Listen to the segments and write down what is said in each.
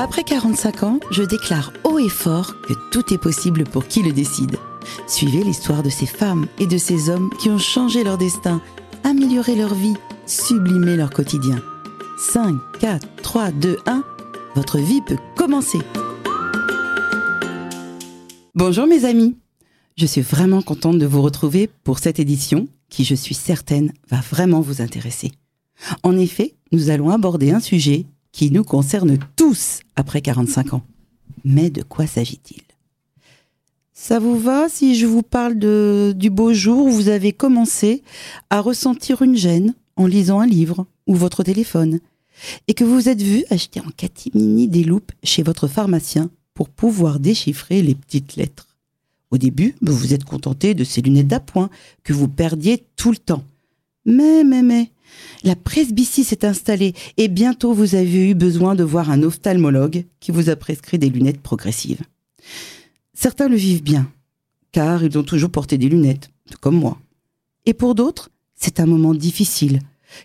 Après 45 ans, je déclare haut et fort que tout est possible pour qui le décide. Suivez l'histoire de ces femmes et de ces hommes qui ont changé leur destin, amélioré leur vie, sublimé leur quotidien. 5, 4, 3, 2, 1, votre vie peut commencer. Bonjour mes amis, je suis vraiment contente de vous retrouver pour cette édition qui, je suis certaine, va vraiment vous intéresser. En effet, nous allons aborder un sujet qui nous concerne tous après 45 ans. Mais de quoi s'agit-il? Ça vous va si je vous parle de, du beau jour où vous avez commencé à ressentir une gêne en lisant un livre ou votre téléphone et que vous vous êtes vu acheter en catimini des loupes chez votre pharmacien pour pouvoir déchiffrer les petites lettres? Au début, vous vous êtes contenté de ces lunettes d'appoint que vous perdiez tout le temps. Mais, mais, mais, la presbytie s'est installée et bientôt vous avez eu besoin de voir un ophtalmologue qui vous a prescrit des lunettes progressives. Certains le vivent bien, car ils ont toujours porté des lunettes, comme moi. Et pour d'autres, c'est un moment difficile,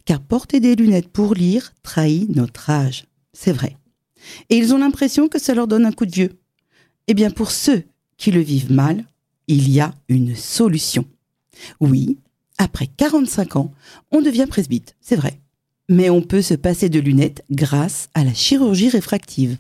car porter des lunettes pour lire trahit notre âge. C'est vrai. Et ils ont l'impression que ça leur donne un coup de vieux. Eh bien, pour ceux qui le vivent mal, il y a une solution. Oui, après 45 ans, on devient presbyte, c'est vrai. Mais on peut se passer de lunettes grâce à la chirurgie réfractive.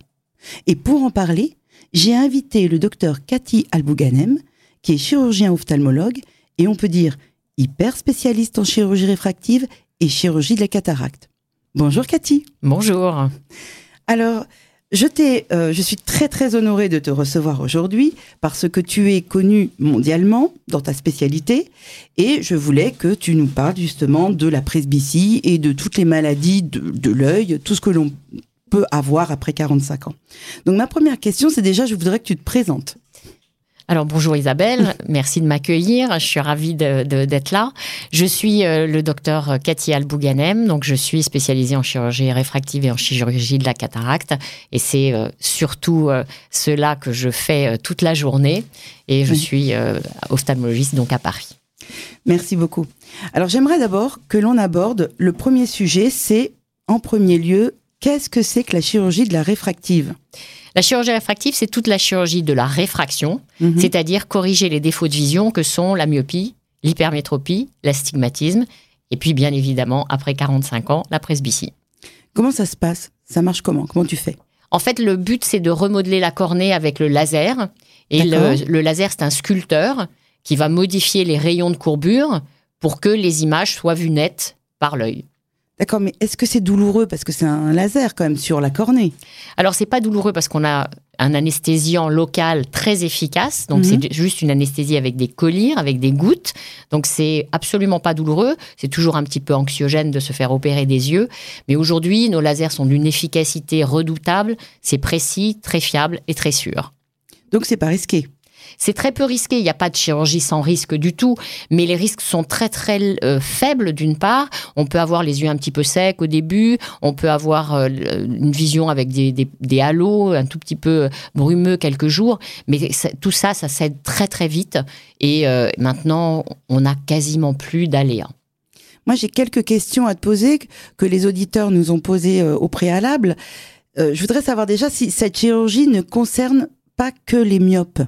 Et pour en parler, j'ai invité le docteur Cathy Albouganem, qui est chirurgien ophtalmologue et on peut dire hyper spécialiste en chirurgie réfractive et chirurgie de la cataracte. Bonjour Cathy. Bonjour. Alors, je, euh, je suis très très honorée de te recevoir aujourd'hui parce que tu es connu mondialement dans ta spécialité et je voulais que tu nous parles justement de la presbytie et de toutes les maladies de, de l'œil, tout ce que l'on peut avoir après 45 ans. Donc ma première question, c'est déjà, je voudrais que tu te présentes. Alors bonjour Isabelle, merci de m'accueillir, je suis ravie d'être là. Je suis euh, le docteur Cathy Albouganem, donc je suis spécialisée en chirurgie réfractive et en chirurgie de la cataracte. Et c'est euh, surtout euh, cela que je fais toute la journée. Et je suis ophtalmologiste donc à Paris. Merci beaucoup. Alors j'aimerais d'abord que l'on aborde le premier sujet, c'est en premier lieu, qu'est-ce que c'est que la chirurgie de la réfractive? La chirurgie réfractive, c'est toute la chirurgie de la réfraction, mhm. c'est-à-dire corriger les défauts de vision que sont la myopie, l'hypermétropie, l'astigmatisme, et puis bien évidemment, après 45 ans, la presbytie. Comment ça se passe? Ça marche comment? Comment tu fais? En fait, le but, c'est de remodeler la cornée avec le laser. Et le, le laser, c'est un sculpteur qui va modifier les rayons de courbure pour que les images soient vues nettes par l'œil. D'accord, mais est-ce que c'est douloureux parce que c'est un laser quand même sur la cornée? Alors c'est pas douloureux parce qu'on a un anesthésiant local très efficace. Donc c'est mhm. juste une anesthésie avec des collyres, avec des gouttes. Donc c'est absolument pas douloureux. C'est toujours un petit peu anxiogène de se faire opérer des yeux. Mais aujourd'hui, nos lasers sont d'une efficacité redoutable. C'est précis, très fiable et très sûr. Donc c'est pas risqué? C'est très peu risqué, il n'y a pas de chirurgie sans risque du tout, mais les risques sont très très euh, faibles d'une part. On peut avoir les yeux un petit peu secs au début, on peut avoir euh, une vision avec des, des, halos, un tout petit peu brumeux quelques jours, mais tout ça, ça cède très très vite et euh, maintenant on n'a quasiment plus d'aléas. Moi, j'ai quelques questions à te poser que les auditeurs nous ont posées au préalable. je voudrais savoir déjà si cette chirurgie ne concerne pas que les myopes.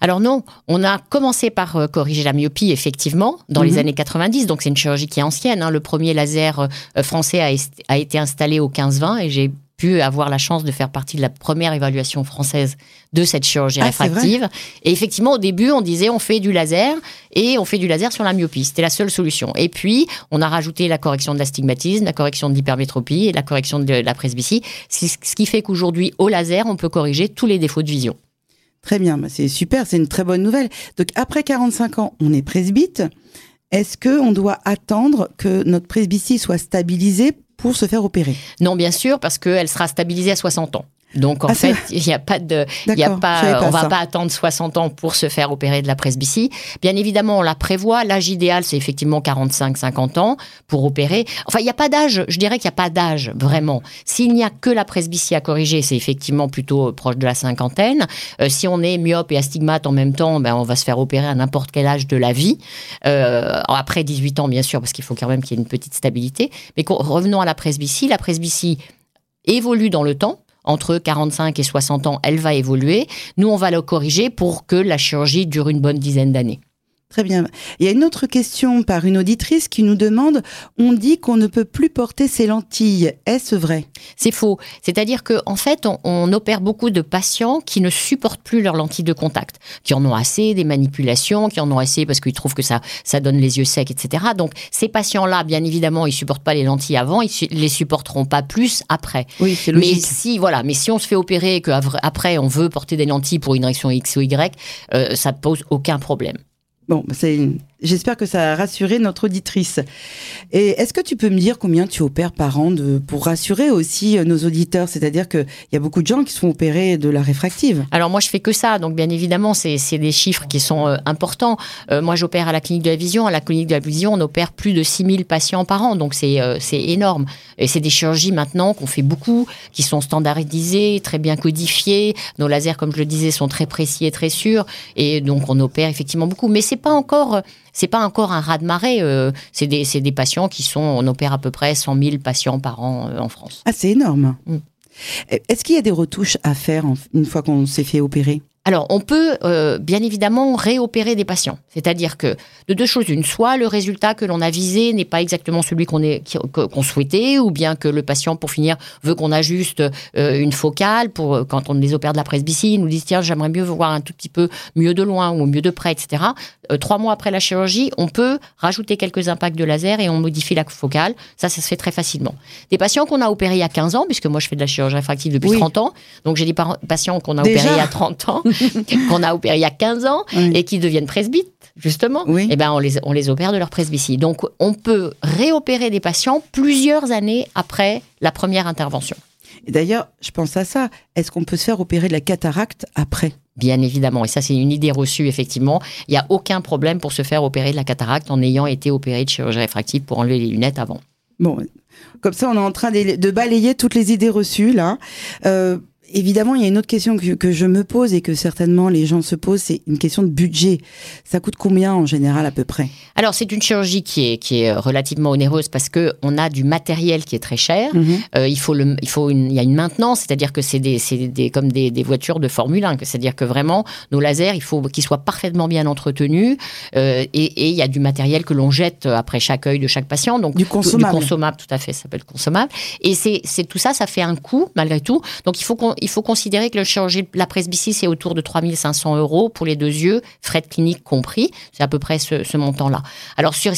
Alors non, on a commencé par euh, corriger la myopie, effectivement, dans les mhm. années 90, donc c'est une chirurgie qui est ancienne. Hein. Le premier laser euh, français a, été installé au 15-20 et j'ai pu avoir la chance de faire partie de la première évaluation française de cette chirurgie ah, réfractive. Et effectivement, au début, on disait on fait du laser et on fait du laser sur la myopie. C'était la seule solution. Et puis, on a rajouté la correction de l'astigmatisme, la correction de l'hypermétropie et la correction de la presbytie, ce qui fait qu'aujourd'hui, au laser, on peut corriger tous les défauts de vision. Très bien, bah, c'est super, c'est une très bonne nouvelle. Donc après 45 ans, on est presbyte. Est-ce qu'on doit attendre que notre presbytie soit stabilisée pour se faire opérer? Non, bien sûr, parce qu'elle sera stabilisée à 60 ans. Donc en ah, fait, il n'y a pas de, y a pas, on va pas attendre 60 ans pour se faire opérer de la presbytie. Bien évidemment, on la prévoit. L'âge idéal, c'est effectivement 45-50 ans pour opérer. Enfin, il n'y a pas d'âge. Je dirais qu'il n'y a pas d'âge vraiment. S'il n'y a que la presbytie à corriger, c'est effectivement plutôt proche de la cinquantaine. Euh, si on est myope et astigmate en même temps, ben on va se faire opérer à n'importe quel âge de la vie. Euh, après 18 ans, bien sûr, parce qu'il faut quand même qu'il y ait une petite stabilité. Mais revenons à la presbytie. La presbytie évolue dans le temps entre 45 et 60 ans, elle va évoluer. Nous, on va le corriger pour que la chirurgie dure une bonne dizaine d'années. Très bien. Il y a une autre question par une auditrice qui nous demande on dit qu'on ne peut plus porter ses lentilles. Est-ce vrai? C'est faux. C'est-à-dire qu'en en fait, on, opère beaucoup de patients qui ne supportent plus leurs lentilles de contact, qui en ont assez des manipulations, qui en ont assez parce qu'ils trouvent que ça, ça donne les yeux secs, etc. Donc, ces patients-là, bien évidemment, ils supportent pas les lentilles avant, ils les supporteront pas plus après. Oui, c'est logique. Mais si, voilà, mais si on se fait opérer et qu'après on veut porter des lentilles pour une réaction X ou Y, euh, ça pose aucun problème. Bon, c'est J'espère que ça a rassuré notre auditrice. Et est-ce que tu peux me dire combien tu opères par an pour rassurer aussi euh, nos auditeurs? C'est-à-dire qu'il y a beaucoup de gens qui sont opérés de la réfractive. Alors moi, je fais que ça. Donc bien évidemment, c'est des chiffres qui sont euh, importants. Euh, moi, j'opère à la clinique de la vision. À la clinique de la vision, on opère plus de 6000 patients par an. Donc c'est c'est énorme. Et c'est des chirurgies maintenant qu'on fait beaucoup, qui sont standardisées, très bien codifiées. Nos lasers, comme je le disais, sont très précis et très sûrs. Et donc on opère effectivement beaucoup. Mais c'est pas encore c'est pas encore un raz-de-marée. Euh, c'est des, des, patients qui sont, on opère à peu près 100 000 patients par an euh, en France. Ah, c'est énorme. Mm. Est-ce qu'il y a des retouches à faire une fois qu'on s'est fait opérer? Alors, on peut euh, bien évidemment réopérer des patients. C'est-à-dire que de deux choses, une, soit le résultat que l'on a visé n'est pas exactement celui qu'on qu'on souhaitait, ou bien que le patient, pour finir, veut qu'on ajuste euh, une focale pour euh, quand on les opère de la presbytie, nous dit tiens, j'aimerais mieux voir un tout petit peu mieux de loin ou mieux de près, etc. trois mois après la chirurgie, on peut rajouter quelques impacts de laser et on modifie la focale. Ça, ça se fait très facilement. Des patients qu'on a opérés il y a 15 ans, puisque moi je fais de la chirurgie réfractive depuis 30 ans, donc j'ai des patients qu'on a opérés il y a 30 ans. qu'on a opéré il y a 15 ans et qui deviennent presbytes, justement, et eh ben on les, on les opère de leur presbytie. Donc on peut réopérer des patients plusieurs années après la première intervention. D'ailleurs, je pense à ça. Est-ce qu'on peut se faire opérer de la cataracte après? Bien évidemment, et ça c'est une idée reçue effectivement. Il n'y a aucun problème pour se faire opérer de la cataracte en ayant été opéré de chirurgie réfractive pour enlever les lunettes avant. Bon, comme ça on est en train de, balayer toutes les idées reçues là. Euh, évidemment, il y a une autre question que, je me pose et que certainement les gens se posent, c'est une question de budget. Ça coûte combien en général à peu près? Alors c'est une chirurgie qui est, qui est relativement onéreuse parce que on a du matériel qui est très cher. Mhm. Euh, il faut le, il faut une, il y a une maintenance, c'est-à-dire que c'est des, des, comme des, des, voitures de Formule 1, c'est-à-dire que vraiment nos lasers, il faut qu'ils soient parfaitement bien entretenus euh, et, et, il y a du matériel que l'on jette après chaque œil de chaque patient, donc du consommable, du consommable tout à fait, ça s'appelle consommable. Et c'est tout ça, ça fait un coût malgré tout. Donc il faut qu'on il faut considérer que le chirurgie, la presbytie, c'est autour de 3500 euros pour les deux yeux, frais de clinique compris. C'est à peu près ce, montant-là. Alors, si, on,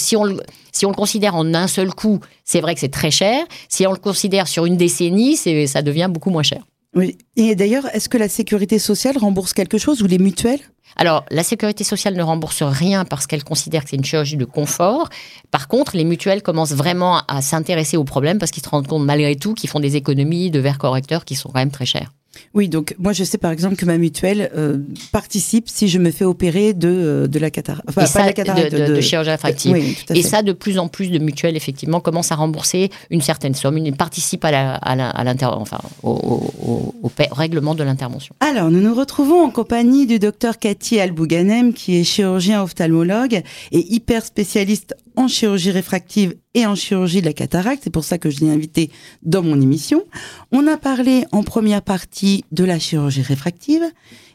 si on le considère en un seul coup, c'est vrai que c'est très cher. Si on le considère sur une décennie, ça devient beaucoup moins cher. Oui. Et d'ailleurs, est-ce que la sécurité sociale rembourse quelque chose ou les mutuelles? Alors, la sécurité sociale ne rembourse rien parce qu'elle considère que c'est une chirurgie de confort. Par contre, les mutuelles commencent vraiment à s'intéresser au problème parce qu'ils se rendent compte malgré tout qu'ils font des économies de verres correcteurs qui sont quand même très chers. Oui, donc moi je sais par exemple que ma mutuelle euh, participe si je me fais opérer de, euh, de la cataracte. Enfin, pas de, la cataracte, de, chirurgie réfractive. et ça, de plus en plus de mutuelles, effectivement, commencent à rembourser une certaine somme. Ils participent à la, à la, enfin, au, au, règlement de l'intervention. Alors, nous nous retrouvons en compagnie du docteur Cathy Albouganem, qui est chirurgien ophtalmologue et hyper spécialiste en chirurgie réfractive et en chirurgie de la cataracte. C'est pour ça que je l'ai invité dans mon émission. On a parlé en première partie de la chirurgie réfractive.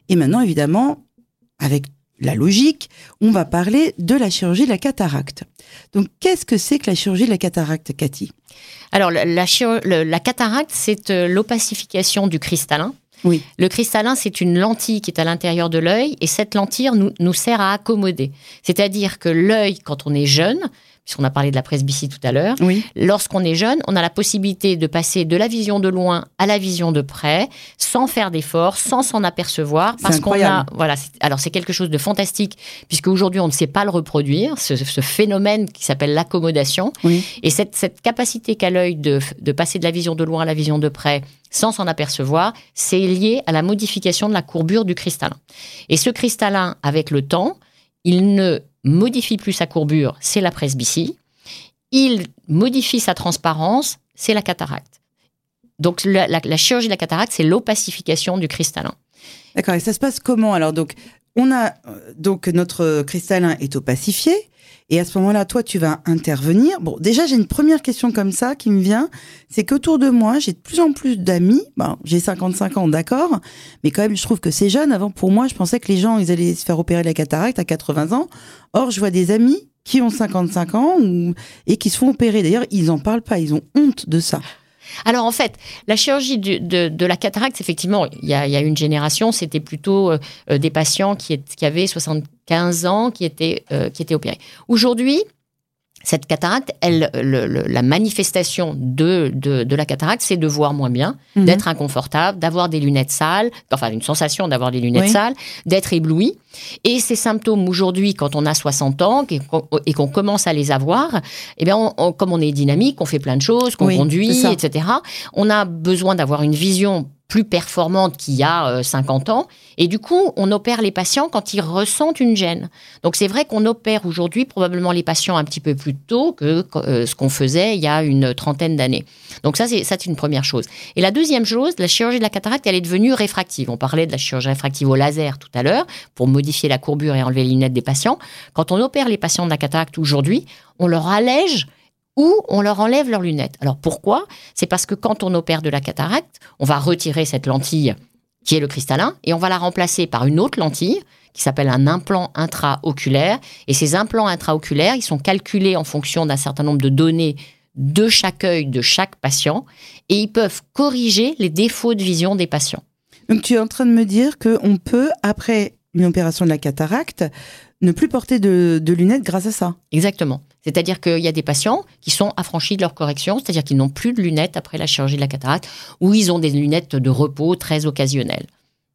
Et maintenant, évidemment, avec la logique, on va parler de la chirurgie de la cataracte. Donc, qu'est-ce que c'est que la chirurgie de la cataracte, Cathy? Alors, la, cataracte, c'est euh, l'opacification du cristallin. Oui. Le cristallin, c'est une lentille qui est à l'intérieur de l'œil et cette lentille nous, nous sert à accommoder. C'est-à-dire que l'œil, quand on est jeune, puisqu'on a parlé de la presbytie tout à l'heure. Lorsqu'on est jeune, on a la possibilité de passer de la vision de loin à la vision de près, sans faire d'efforts, sans s'en apercevoir, parce qu'on a, voilà, alors c'est quelque chose de fantastique, puisque aujourd'hui on ne sait pas le reproduire, ce, phénomène qui s'appelle l'accommodation, et cette, cette capacité qu'a l'œil de, de passer de la vision de loin à la vision de près, sans s'en apercevoir, c'est lié à la modification de la courbure du cristallin. Et ce cristallin, avec le temps, il ne modifie plus sa courbure, c'est la presbytie. Il modifie sa transparence, c'est la cataracte. Donc la, chirurgie de la cataracte, c'est l'opacification du cristallin. D'accord, et ça se passe comment alors? Donc on a euh, donc notre cristallin est opacifié. Et à ce moment-là, toi, tu vas intervenir. Bon, déjà, j'ai une première question comme ça qui me vient. C'est qu'autour de moi, j'ai de plus en plus d'amis. Bon, j'ai 55 ans, d'accord. Mais quand même, je trouve que c'est jeune. Avant, pour moi, je pensais que les gens, ils allaient se faire opérer la cataracte à 80 ans. Or, je vois des amis qui ont 55 ans et qui se font opérer. D'ailleurs, ils n'en parlent pas. Ils ont honte de ça. Alors en fait, la chirurgie de, la cataracte, effectivement, il y a, une génération, c'était plutôt euh, des patients qui, avaient 75 ans qui étaient, euh, qui étaient opérés. Aujourd'hui, cette cataracte, elle, la manifestation de, de, la cataracte, c'est de voir moins bien, mhm. d'être inconfortable, d'avoir des lunettes sales, enfin une sensation d'avoir des lunettes sales, d'être ébloui. Et ces symptômes aujourd'hui, quand on a 60 ans et qu'on commence à les avoir, eh bien, comme on est dynamique, on fait plein de choses, qu'on conduit, etc., on a besoin d'avoir une vision plus performante qu'il y a 50 euh, ans. Et du coup, on opère les patients quand ils ressentent une gêne. Donc c'est vrai qu'on opère aujourd'hui probablement les patients un petit peu plus tôt que euh, ce qu'on faisait il y a une trentaine d'années. Donc ça, c'est une première chose. Et la deuxième chose, la chirurgie de la cataracte, elle est devenue réfractive. On parlait de la chirurgie réfractive au laser tout à l'heure pour modifier la courbure et enlever les lunettes des patients. Quand on opère les patients de la cataracte aujourd'hui, on leur allège ou on leur enlève leurs lunettes. Alors pourquoi? C'est parce que quand on opère de la cataracte, on va retirer cette lentille qui est le cristallin et on va la remplacer par une autre lentille qui s'appelle un implant intraoculaire. Et ces implants intraoculaires, ils sont calculés en fonction d'un certain nombre de données de chaque œil de chaque patient et ils peuvent corriger les défauts de vision des patients. Donc tu es en train de me dire qu'on peut, après une opération de la cataracte, ne plus porter de, de lunettes grâce à ça Exactement. C'est-à-dire qu'il y a des patients qui sont affranchis de leur correction, c'est-à-dire qu'ils n'ont plus de lunettes après la chirurgie de la cataracte, ou ils ont des lunettes de repos très occasionnelles.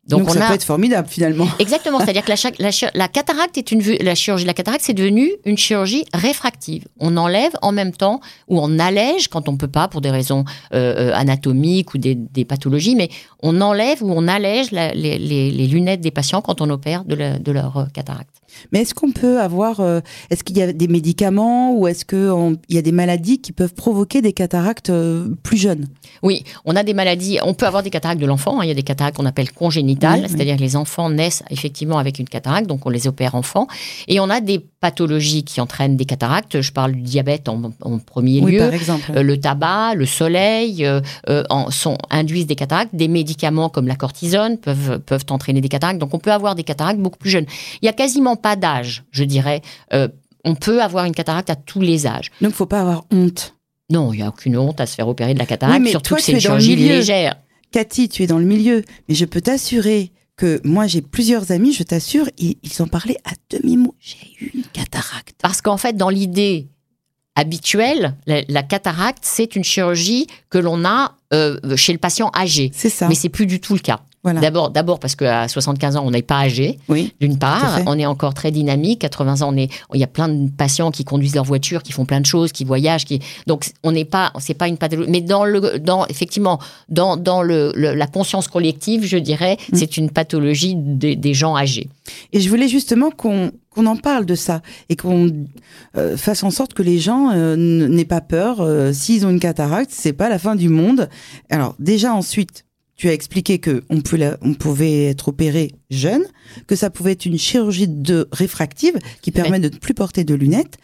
Donc, ça peut être formidable finalement. Exactement, c'est-à-dire que la, la, cataracte est une la chirurgie la cataracte c'est devenu une chirurgie réfractive. On enlève en même temps ou on allège quand on peut pas pour des raisons euh, euh, anatomiques ou des, pathologies, mais on enlève ou on allège les, lunettes des patients quand on opère de, de leur euh, cataracte. Mais est-ce qu'on peut avoir, euh, est-ce qu'il y a des médicaments ou est-ce qu'il y a des maladies qui peuvent provoquer des cataractes euh, plus jeunes? Oui, on a des maladies, on peut avoir des cataractes de l'enfant, hein. il y a des cataractes qu'on appelle congénitales, c'est-à-dire que les enfants naissent effectivement avec une cataracte, donc on les opère enfants. Et on a des pathologies qui entraînent des cataractes, je parle du diabète en, premier lieu, par exemple. Euh, le tabac, le soleil en, sont, induisent des cataractes, des médicaments comme la cortisone peuvent, peuvent entraîner des cataractes, donc on peut avoir des cataractes beaucoup plus jeunes. Il y a quasiment pas d'âge, je dirais. Euh, on peut avoir une cataracte à tous les âges. Donc, il faut pas avoir honte. Non, il n'y a aucune honte à se faire opérer de la cataracte, surtout que c'est une chirurgie légère. Cathy, tu es dans le milieu, mais je peux t'assurer que moi j'ai plusieurs amis, je t'assure, ils, ils en parlaient à demi-mot. J'ai eu une cataracte. Parce qu'en fait, dans l'idée habituelle, la, cataracte, c'est une chirurgie que l'on a euh, chez le patient âgé. C'est ça. Mais c'est plus du tout le cas. D'abord, d'abord parce qu'à 75 ans, on n'est pas âgé. Oui, d'une part, on est encore très dynamique. 80 ans, on est, il y a plein de patients qui conduisent leur voiture, qui font plein de choses, qui voyagent, qui donc on n'est pas, c'est pas une pathologie. Mais dans le, dans effectivement, dans, dans le, la conscience collective, je dirais, mm. c'est une pathologie des gens âgés. Et je voulais justement qu'on qu'on en parle de ça et qu'on euh, fasse en sorte que les gens euh, n'aient pas peur. Euh, s'ils ont une cataracte, c'est pas la fin du monde. Alors déjà ensuite, tu as expliqué que on, pouvait être opéré jeune, que ça pouvait être une chirurgie de réfractive qui permet de ne plus porter de lunettes.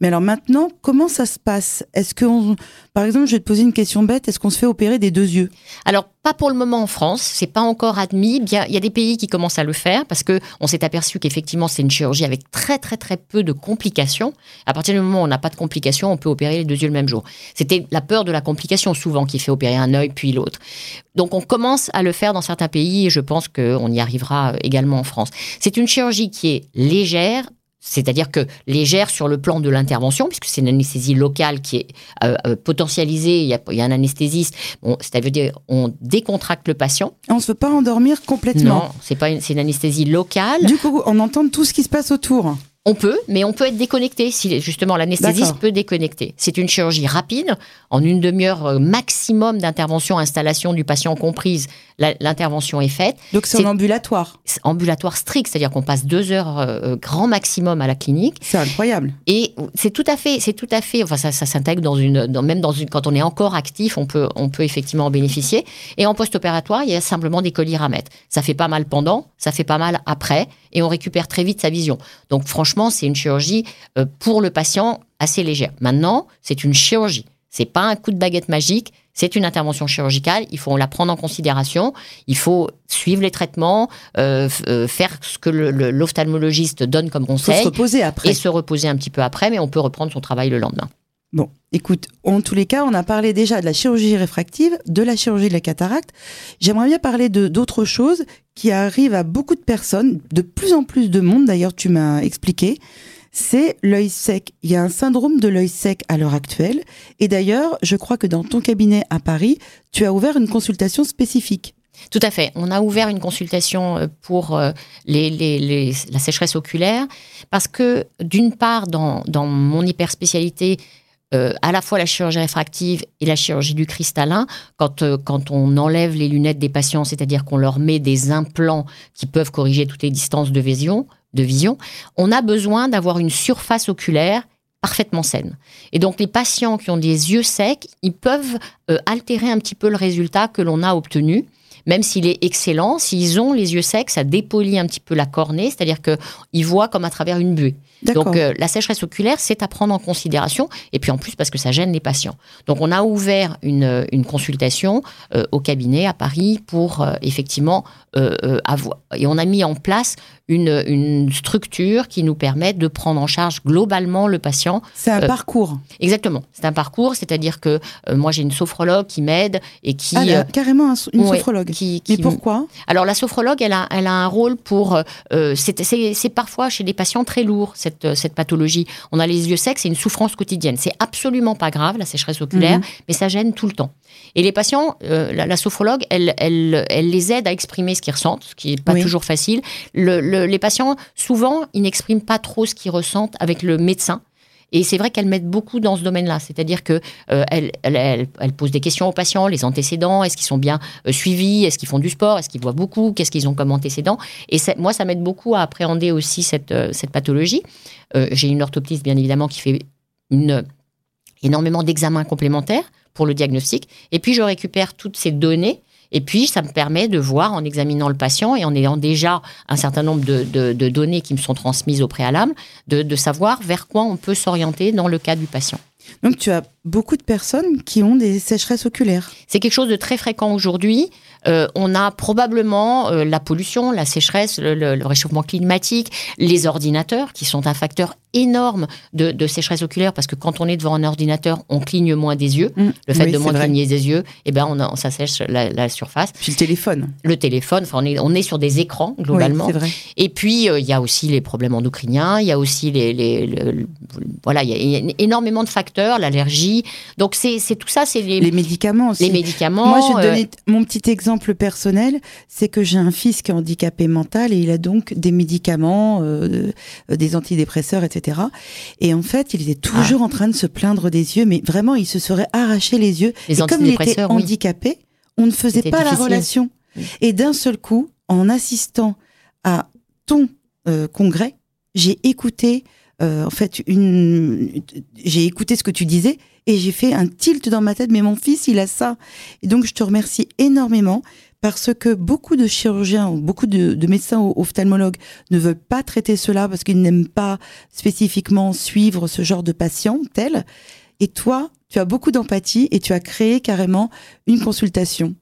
Mais alors maintenant, comment ça se passe? Est-ce que, par exemple, je vais te poser une question bête, est-ce qu'on se fait opérer des deux yeux? Alors pas pour le moment en France, c'est pas encore admis. Bien, il y a des pays qui commencent à le faire parce que on s'est aperçu qu'effectivement c'est une chirurgie avec très très très peu de complications. À partir du moment où on n'a pas de complications, on peut opérer les deux yeux le même jour. C'était la peur de la complication souvent qui fait opérer un œil puis l'autre. Donc on commence à le faire dans certains pays et je pense qu'on y arrivera également en France. C'est une chirurgie qui est légère, c'est-à-dire que légère sur le plan de l'intervention, puisque c'est une anesthésie locale qui est euh, euh, potentialisée, il y, a, un anesthésiste, bon, c'est-à-dire on décontracte le patient. On ne se veut pas endormir complètement. Non, c'est pas une, une anesthésie locale. Du coup, on entend tout ce qui se passe autour. On peut, mais on peut être déconnecté si justement l'anesthésiste peut déconnecter. C'est une chirurgie rapide, en une demi-heure euh, maximum d'intervention, installation du patient comprise, l'intervention est faite. Donc c'est en ambulatoire Ambulatoire strict, c'est-à-dire qu'on passe deux heures euh, euh, grand maximum à la clinique. C'est incroyable. Et c'est tout à fait, c'est tout à fait, enfin ça, s'intègre dans une, même dans une, quand on est encore actif, on peut, on peut effectivement en bénéficier. Et en post-opératoire, il y a simplement des colliers à mettre. Ça fait pas mal pendant, ça fait pas mal après, et on récupère très vite sa vision. Donc franchement c'est une chirurgie euh, pour le patient assez légère. Maintenant, c'est une chirurgie. C'est pas un coup de baguette magique, c'est une intervention chirurgicale. Il faut la prendre en considération. Il faut suivre les traitements, euh, euh, faire ce que l'ophtalmologiste donne comme conseil. se reposer après. Et se reposer un petit peu après, mais on peut reprendre son travail le lendemain. Bon, écoute, en tous les cas, on a parlé déjà de la chirurgie réfractive, de la chirurgie de la cataracte. J'aimerais bien parler de d'autres choses qui arrivent à beaucoup de personnes, de plus en plus de monde. D'ailleurs, tu m'as expliqué. C'est l'œil sec. Il y a un syndrome de l'œil sec à l'heure actuelle. Et d'ailleurs, je crois que dans ton cabinet à Paris, tu as ouvert une consultation spécifique. Tout à fait. On a ouvert une consultation euh, pour euh, la sécheresse oculaire parce que d'une part, dans, dans mon hyperspécialité, euh, à la fois la chirurgie réfractive et la chirurgie du cristallin, quand, euh, quand on enlève les lunettes des patients, c'est-à-dire qu'on leur met des implants qui peuvent corriger toutes les distances de vision, de vision on a besoin d'avoir une surface oculaire parfaitement saine. Et donc les patients qui ont des yeux secs, ils peuvent euh, altérer un petit peu le résultat que l'on a obtenu même s'il est excellent, s'ils ont les yeux secs, ça dépolie un petit peu la cornée, c'est-à-dire qu'ils voient comme à travers une buée. Donc euh, la sécheresse oculaire, c'est à prendre en considération, et puis en plus parce que ça gêne les patients. Donc on a ouvert une, une consultation euh, au cabinet à Paris pour euh, effectivement avoir, et on a mis en place une, une, structure qui nous permet de prendre en charge globalement le patient. C'est un parcours. Exactement, c'est un parcours, c'est-à-dire que moi j'ai une sophrologue qui m'aide et qui... Ah, carrément une sophrologue. Qui, qui, Mais pourquoi? Alors la sophrologue, elle a, elle a un rôle pour... c'est parfois chez des patients très lourds euh, cette, pathologie. On a les yeux secs, c'est une souffrance quotidienne. C'est absolument pas grave, la sécheresse oculaire, mhm. mais ça gêne tout le temps. Et les patients, euh, la, sophrologue, elle, elle, elle, les aide à exprimer ce qu'ils ressentent, ce qui n'est pas toujours facile. les patients, souvent, ils n'expriment pas trop ce qu'ils ressentent avec le médecin. Et c'est vrai qu'elle m'aide beaucoup dans ce domaine-là. C'est-à-dire que euh, elle, elle, pose des questions aux patients, les antécédents, est-ce qu'ils sont bien euh, suivis, est-ce qu'ils font du sport, est-ce qu'ils voient beaucoup, qu'est-ce qu'ils ont comme antécédents. Et moi, ça m'aide beaucoup à appréhender aussi cette, euh, pathologie. J'ai une orthoptiste, bien évidemment, qui fait énormément d'examens complémentaires pour le diagnostic. Et puis, je récupère toutes ces données et puis, ça me permet de voir en examinant le patient et en ayant déjà un certain nombre de, données qui me sont transmises au préalable, de savoir vers quoi on peut s'orienter dans le cas du patient. Donc tu as beaucoup de personnes qui ont des sécheresses oculaires. C'est quelque chose de très fréquent aujourd'hui. Euh, on a probablement euh, la pollution, la sécheresse, le, réchauffement climatique, les ordinateurs qui sont un facteur énorme de, sécheresse oculaire parce que quand on est devant un ordinateur, on cligne moins des yeux. Mmh. le fait de moins cligner des yeux, eh ben on, ça sèche la, surface. Puis le téléphone. Le téléphone, enfin on est, on est sur des écrans globalement. vrai. Et puis euh, il y a aussi les problèmes endocriniens, il y a aussi les, voilà, il y a énormément de facteurs, l'allergie. Donc c'est tout ça, c'est les, les médicaments aussi. Les médicaments. Moi je vais te donner mon petit exemple personnel, c'est que j'ai un fils qui est handicapé mental et il a donc des médicaments, euh, euh, des antidépresseurs, etc. Et en fait, il était toujours en train de se plaindre des yeux, mais vraiment, il se serait arraché les yeux. et comme il était handicapé, on ne faisait pas la relation. Et d'un seul coup, en assistant à ton euh, congrès, j'ai écouté en fait une j'ai écouté ce que tu disais et j'ai fait un tilt dans ma tête, mais mon fils, il a ça. Et donc, je te remercie énormément parce que beaucoup de chirurgiens, beaucoup de, médecins ou ophtalmologues ne veulent pas traiter cela parce qu'ils n'aiment pas spécifiquement suivre ce genre de patient tel. Et toi, tu as beaucoup d'empathie et tu as créé carrément une consultation.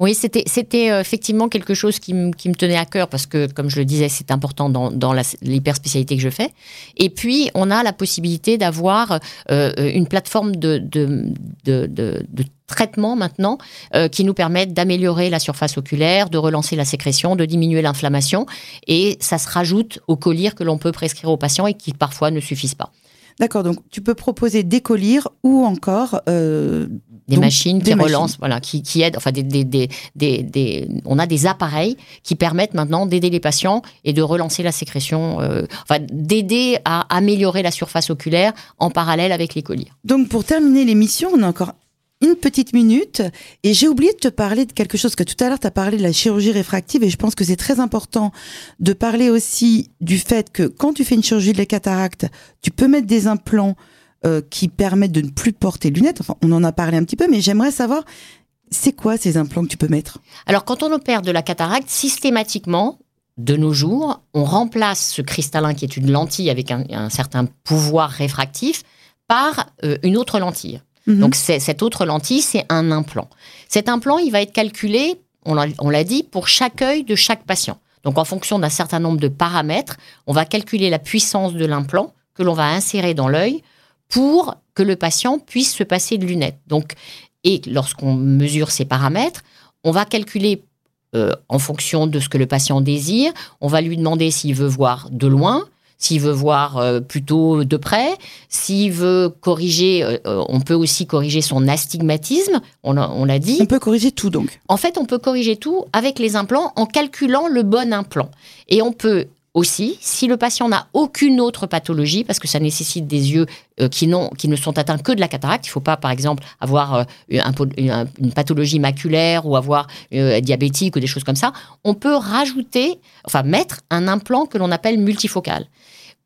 Oui, c'était euh, effectivement quelque chose qui, me tenait à cœur parce que, comme je le disais, c'est important dans, l'hyperspécialité que je fais. Et puis, on a la possibilité d'avoir euh, une plateforme de, de, maintenant euh, qui nous permettent d'améliorer la surface oculaire, de relancer la sécrétion, de diminuer l'inflammation. Et ça se rajoute aux colliers que l'on peut prescrire aux patients et qui parfois ne suffisent pas. D'accord, donc tu peux proposer des colliers ou encore des machines qui relancent, voilà, qui, qui, aident, enfin, des, des, des, des, on a des appareils qui permettent maintenant d'aider les patients et de relancer la sécrétion, euh, enfin, d'aider à améliorer la surface oculaire en parallèle avec les colliers. Donc, pour terminer l'émission, on a encore une petite minute et j'ai oublié de te parler de quelque chose que tout à l'heure tu as parlé de la chirurgie réfractive et je pense que c'est très important de parler aussi du fait que quand tu fais une chirurgie de la cataracte, tu peux mettre des implants euh, qui permettent de ne plus porter de lunettes. Enfin, on en a parlé un petit peu, mais j'aimerais savoir c'est quoi ces implants que tu peux mettre? Alors quand on opère de la cataracte, systématiquement, de nos jours, on remplace ce cristallin qui est une lentille avec un, certain pouvoir réfractif par euh, une autre lentille. Mhm. Donc cette autre lentille, c'est un implant. Cet implant, il va être calculé, on l'a dit, pour chaque œil de chaque patient. Donc en fonction d'un certain nombre de paramètres, on va calculer la puissance de l'implant que l'on va insérer dans l'œil pour que le patient puisse se passer de lunettes. Donc, et lorsqu'on mesure ces paramètres, on va calculer euh, en fonction de ce que le patient désire. On va lui demander s'il veut voir de loin, s'il veut voir euh, plutôt de près, s'il veut corriger, euh, on peut aussi corriger son astigmatisme, on l'a dit. On peut corriger tout donc. En fait, on peut corriger tout avec les implants en calculant le bon implant. Et on peut aussi, si le patient n'a aucune autre pathologie, parce que ça nécessite des yeux qui, qui ne sont atteints que de la cataracte, il ne faut pas, par exemple, avoir une pathologie maculaire ou avoir diabétique ou des choses comme ça, on peut rajouter, enfin mettre un implant que l'on appelle multifocal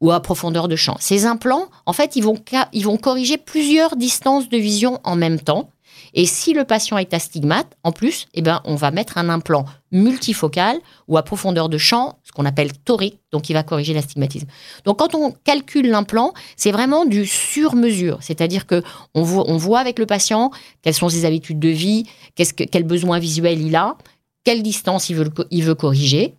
ou à profondeur de champ. Ces implants, en fait, ils vont, ils vont corriger plusieurs distances de vision en même temps. Et si le patient est astigmate, en plus, eh ben, on va mettre un implant multifocal ou à profondeur de champ, ce qu'on appelle torique, donc il va corriger l'astigmatisme. Donc quand on calcule l'implant, c'est vraiment du sur-mesure, c'est-à-dire que on voit, avec le patient quelles sont ses habitudes de vie, qu'est-ce que, quel besoin visuel il a, quelle distance il veut, il veut corriger.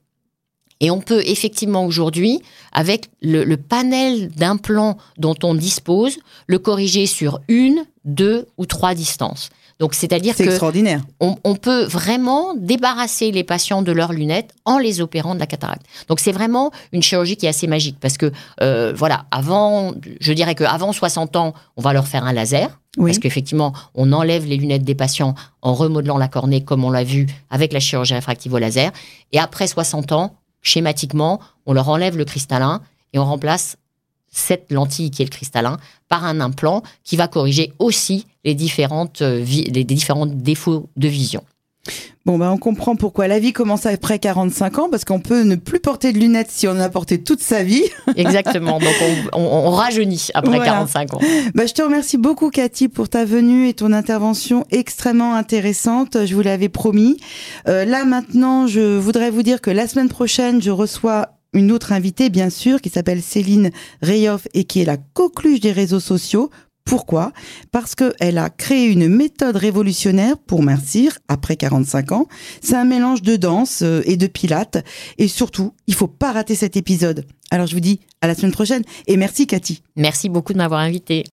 Et on peut effectivement aujourd'hui, avec le, panel d'implants dont on dispose, le corriger sur une, deux ou trois distances. Donc, c'est-à-dire que extraordinaire. On, peut vraiment débarrasser les patients de leurs lunettes en les opérant de la cataracte. Donc, c'est vraiment une chirurgie qui est assez magique parce que, euh, voilà, avant, je dirais qu'avant 60 ans, on va leur faire un laser. Parce qu'effectivement, on enlève les lunettes des patients en remodelant la cornée, comme on l'a vu avec la chirurgie réfractive au laser. Et après 60 ans, schématiquement, on leur enlève le cristallin et on remplace cette lentille qui est le cristallin par un implant qui va corriger aussi les, différentes, euh, les différents défauts de vision. Bon, ben, on comprend pourquoi la vie commence après 45 ans, parce qu'on peut ne plus porter de lunettes si on en a porté toute sa vie. Exactement, donc on, rajeunit après 45 ans. Ben, je te remercie beaucoup, Cathy, pour ta venue et ton intervention extrêmement intéressante. Je vous l'avais promis. Euh, là, maintenant, je voudrais vous dire que la semaine prochaine, je reçois une autre invitée, bien sûr, qui s'appelle Céline Reyoff et qui est la coqueluche des réseaux sociaux pourquoi? Parce qu'elle a créé une méthode révolutionnaire pour mincir après 45 ans. C'est un mélange de danse euh, et de pilates. Et surtout, il faut pas rater cet épisode. Alors je vous dis à la semaine prochaine et merci Cathy. Merci beaucoup de m'avoir invité.